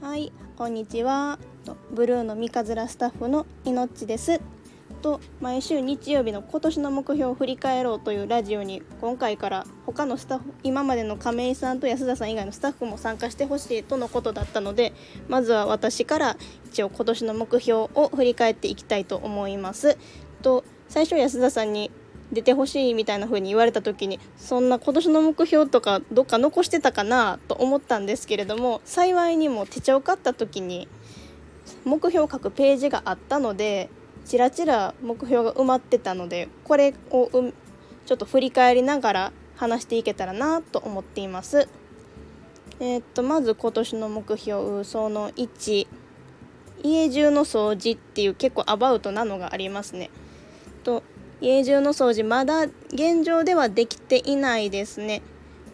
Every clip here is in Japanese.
はいこんにちはブルーの三日面スタッフのいのっちですと毎週日曜日の今年の目標を振り返ろうというラジオに今回から他のスタッフ今までの亀井さんと安田さん以外のスタッフも参加してほしいとのことだったのでまずは私から一応今年の目標を振り返っていきたいと思います。と最初安田さんに出てほしいみたいな風に言われた時にそんな今年の目標とかどっか残してたかなと思ったんですけれども幸いにも手帳を買った時に目標を書くページがあったのでちらちら目標が埋まってたのでこれをちょっと振り返りながら話していけたらなと思っています。えー、っとまず今年の目標その1家中の掃除っていう結構アバウトなのがありますね。と家中の掃除まだ現状ではできていないですね。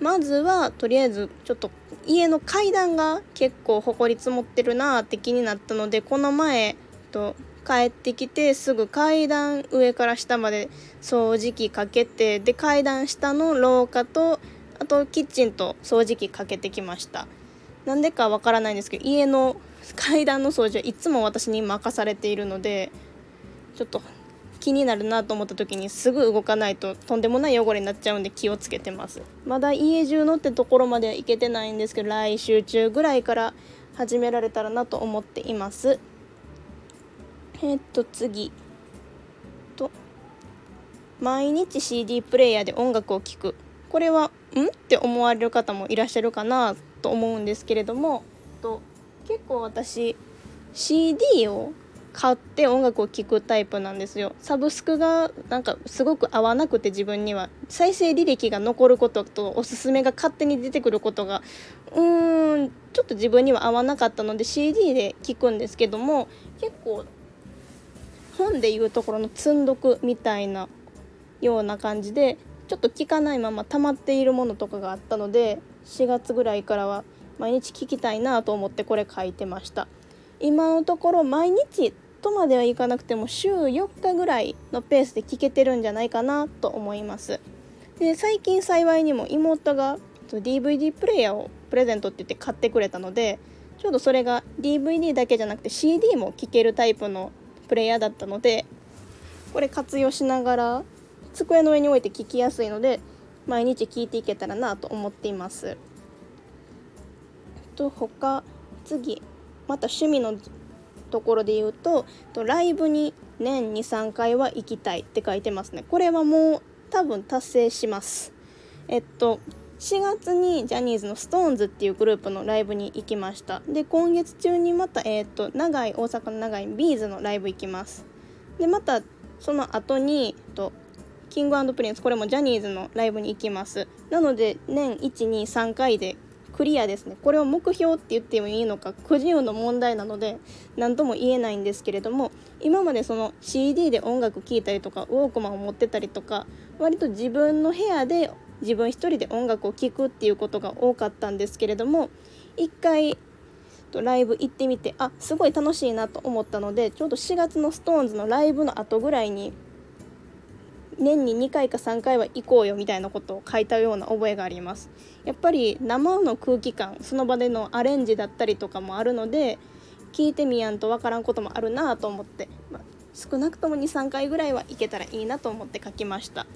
まずはとりあえずちょっと家の階段が結構ほこり積もってるなーって気になったのでこの前と帰ってきてすぐ階段上から下まで掃除機かけてで階段下の廊下とあとキッチンと掃除機かけてきましたなんでかわからないんですけど家の階段の掃除はいつも私に任されているのでちょっと気になるなと思った時にすぐ動かないととんでもない汚れになっちゃうんで気をつけてます。まだ家中のってところまでは行けてないんですけど来週中ぐらいから始められたらなと思っています。えっと次。と毎日 CD プレイヤーで音楽を聴く。これはん？って思われる方もいらっしゃるかなと思うんですけれども。と結構私 CD を買って音楽を聴くタイプなんですよ。サブスクがなんかすごく合わなくて自分には。再生履歴が残ることとおすすめが勝手に出てくることがうーんちょっと自分には合わなかったので CD で聴くんですけども結構本でいうところの積んどくみたいなような感じでちょっと聞かないまま溜まっているものとかがあったので4月ぐらいからは毎日聞きたいなと思ってこれ書いてました。今のところ毎日とまではいかなくても週4日ぐらいのペースで聞けてるんじゃないかなと思いますで最近幸いにも妹が DVD プレイヤーをプレゼントって言って買ってくれたのでちょうどそれが DVD だけじゃなくて CD も聴けるタイプのプレイヤーだったのでこれ活用しながら机の上に置いて聞きやすいので毎日聞いていけたらなと思っています。と他次また趣味のところで言うとライブに年23回は行きたいって書いてますね。これはもう多分達成します。えっと4月にジャニーズの SixTONES っていうグループのライブに行きました。で今月中にまた、えーと、長い大阪の長い B'z のライブ行きます。でまたその後にと King & Prince これもジャニーズのライブに行きます。なので年123回でクリアですね。これを目標って言ってもいいのかくじ運の問題なので何とも言えないんですけれども今までその CD で音楽聴いたりとかウォークマンを持ってたりとか割と自分の部屋で自分一人で音楽を聴くっていうことが多かったんですけれども一回ライブ行ってみてあすごい楽しいなと思ったのでちょうど4月の SixTONES のライブの後ぐらいに年に2回か3回は行こうよみたいなことを書いたような覚えがありますやっぱり生の空気感その場でのアレンジだったりとかもあるので聞いてみやんとわからんこともあるなと思って、まあ、少なくとも23回ぐらいは行けたらいいなと思って書きました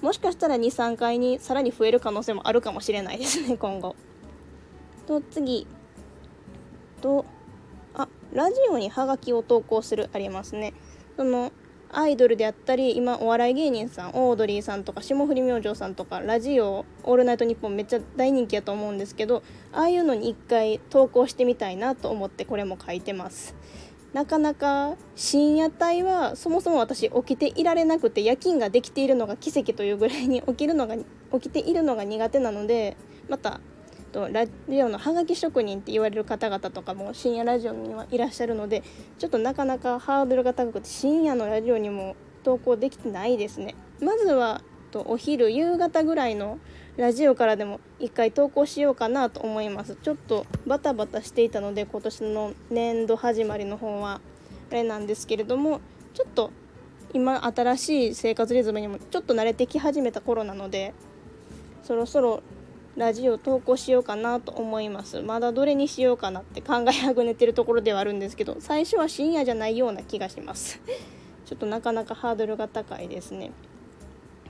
もしかしたら23回にさらに増える可能性もあるかもしれないですね今後。と次とあラジオにハガキを投稿するありますね。そのアイドルであったり今お笑い芸人さんオードリーさんとか霜降り明星さんとかラジオ「オールナイトニッポン」めっちゃ大人気やと思うんですけどああいうのに一回投稿してみたいなと思ってこれも書いてます。なかなか深夜帯はそもそも私起きていられなくて夜勤ができているのが奇跡というぐらいに起きるのが起きているのが苦手なのでまたとラジオのハガキ職人って言われる方々とかも深夜ラジオにはいらっしゃるのでちょっとなかなかハードルが高くて深夜のラジオにも投稿できてないですね。まずはとお昼夕方ぐらいのラジオからでも一回投稿しようかなと思いますちょっとバタバタしていたので今年の年度始まりの方はあれなんですけれどもちょっと今新しい生活リズムにもちょっと慣れてき始めた頃なのでそろそろラジオ投稿しようかなと思います。まだどれにしようかなって考えあぐねてるところではあるんですけど最初は深夜じゃないような気がします。ちょっとなかなかハードルが高いですね。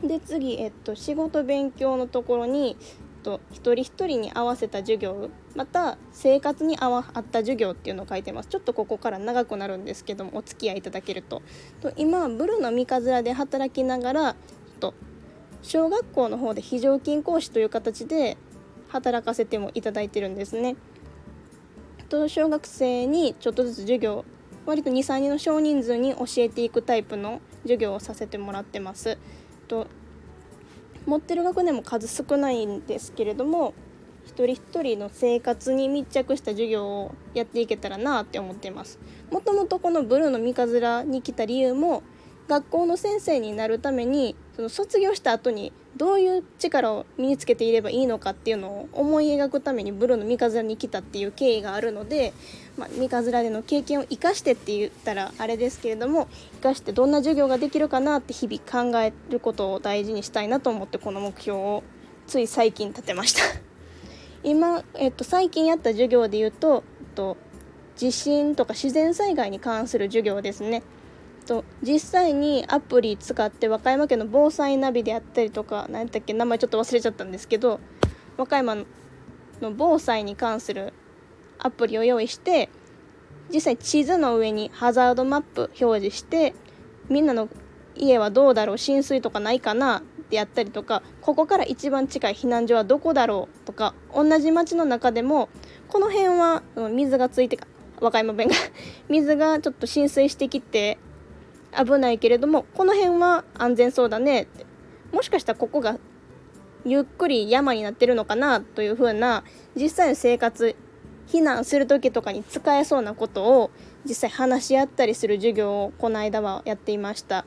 で次、えっと、仕事勉強のところに、えっと、一人一人に合わせた授業また生活に合わ合った授業っていうのを書いてます。ちょっとここから長くなるんですけどもお付き合いいただけると。と今ブルーの三日面で働きながらと小学校の方で非常勤講師という形で働かせてもいただいてるんですね。と小学生にちょっとずつ授業割と23人の少人数に教えていくタイプの授業をさせてもらってます。と持ってる学年も数少ないんですけれども一人一人の生活に密着した授業をやっていけたらなって思ってます。もともとこのブルーの三日面に来た理由も学校の先生になるためにその卒業した後にどういう力を身につけていればいいのかっていうのを思い描くためにブルーの三日面に来たっていう経緯があるので、まあ、三日面での経験を生かしてって言ったらあれですけれども生かしてどんな授業ができるかなって日々考えることを大事にしたいなと思ってこの目標をつい最近立てました。今、えっと、最近やった授業で言うと、えっと、地震とか自然災害に関する授業ですね。と実際にアプリ使って和歌山県の防災ナビであったりとか何やったっけ名前ちょっと忘れちゃったんですけど和歌山の防災に関するアプリを用意して実際地図の上にハザードマップ表示してみんなの家はどうだろう浸水とかないかなってやったりとかここから一番近い避難所はどこだろうとか同じ町の中でもこの辺は水がついてか和歌山弁が水がちょっと浸水してきて危ないけれどもこの辺は安全そうだね。ってもしかしたらここがゆっくり山になってるのかなというふうな実際の生活避難する時とかに使えそうなことを実際話し合ったりする授業をこの間はやっていました。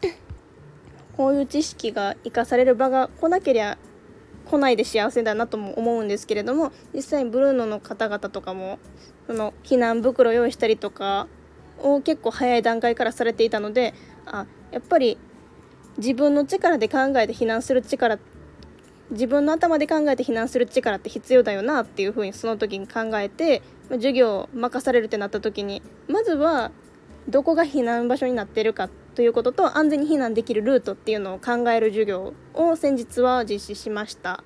こういう知識が生かされる場が来なけりゃ来ないで幸せだなとも思うんですけれども実際にブルーノの方々とかもその避難袋用意したりとかを結構早い段階からされていたのであやっぱり自分の力で考えて避難する力自分の頭で考えて避難する力って必要だよなっていうふうにその時に考えて授業を任されるってなった時にまずはどこが避難場所になってるかということと安全に避難できるルートっていうのを考える授業を先日は実施しました。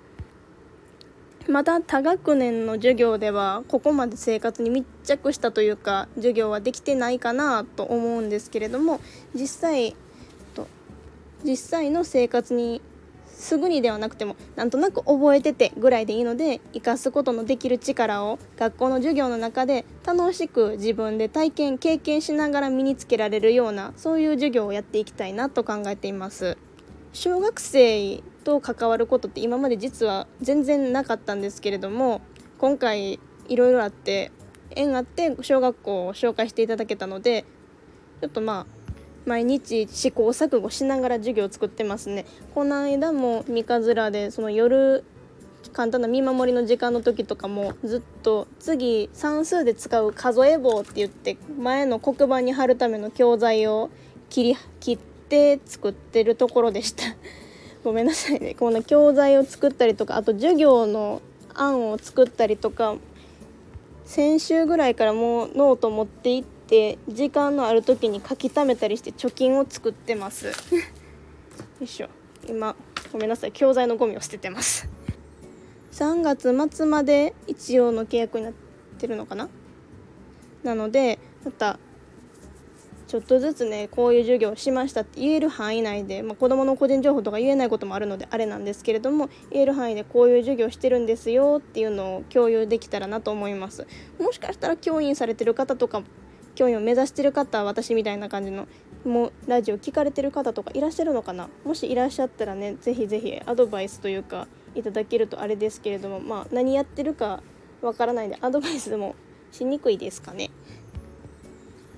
また多学年の授業ではここまで生活に密着したというか授業はできてないかなと思うんですけれども実際と実際の生活にすぐにではなくてもなんとなく覚えててぐらいでいいので生かすことのできる力を学校の授業の中で楽しく自分で体験経験しながら身につけられるようなそういう授業をやっていきたいなと考えています。小学生と関わることって今まで実は全然なかったんですけれども今回いろいろあって縁あって小学校を紹介していただけたのでちょっとまあ毎日試行錯誤しながら授業を作ってますね。この間も三日面でその夜簡単な見守りの時間の時とかもずっと次算数で使う数え棒って言って前の黒板に貼るための教材を切り切って作ってるところでした。ごめんなさいね。この教材を作ったりとかあと授業の案を作ったりとか先週ぐらいからもうノート持って行って時間のある時に書き溜めたりして貯金を作ってます。よいしょ。今ごめんなさい。教材のゴミを捨ててます。3月末まで一応の契約になってるのかな？なのでまたちょっとずつねこういう授業をしましたって言える範囲内で、まあ、子どもの個人情報とか言えないこともあるのであれなんですけれども言える範囲でこういう授業してるんですよっていうのを共有できたらなと思います。もしかしたら教員されてる方とか教員を目指してる方私みたいな感じのもうラジオ聞かれてる方とかいらっしゃるのかな？もしいらっしゃったらね是非是非アドバイスというかいただけるとあれですけれどもまあ何やってるかわからないんでアドバイスもしにくいですかね。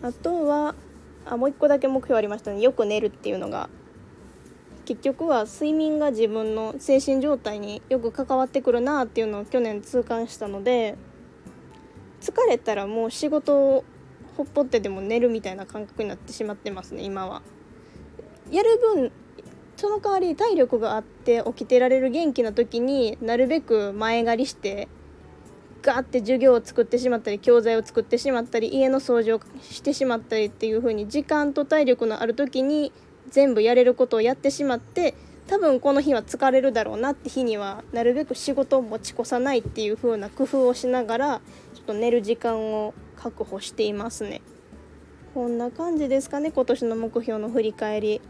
あとはあもう一個だけ目標ありましたねよく寝るっていうのが結局は睡眠が自分の精神状態によく関わってくるなっていうのを去年痛感したので疲れたらもう仕事をほっぽってでも寝るみたいな感覚になってしまってますね今は。やる分その代わり体力があって起きてられる元気な時になるべく前借りしてガーって授業を作ってしまったり教材を作ってしまったり家の掃除をしてしまったりっていう風に時間と体力のある時に全部やれることをやってしまって多分この日は疲れるだろうなって日にはなるべく仕事を持ち越さないっていう風な工夫をしながらちょっと寝る時間を確保していますね。こんな感じですかね今年の目標の振り返り。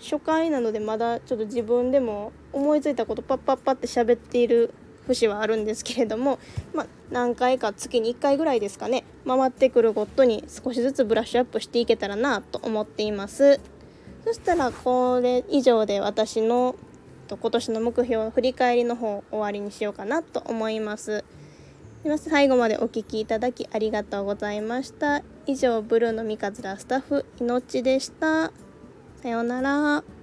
初回なのでまだちょっと自分でも思いついたことパッパッパって喋っている節はあるんですけれども、まあ、何回か月に1回ぐらいですかね回ってくるごとに少しずつブラッシュアップしていけたらなと思っています。そしたらこれ以上で私の今年の目標振り返りの方終わりにしようかなと思います。最後までお聴きいただきありがとうございました。以上ブルーの三日面スタッフいのちでした。さようなら。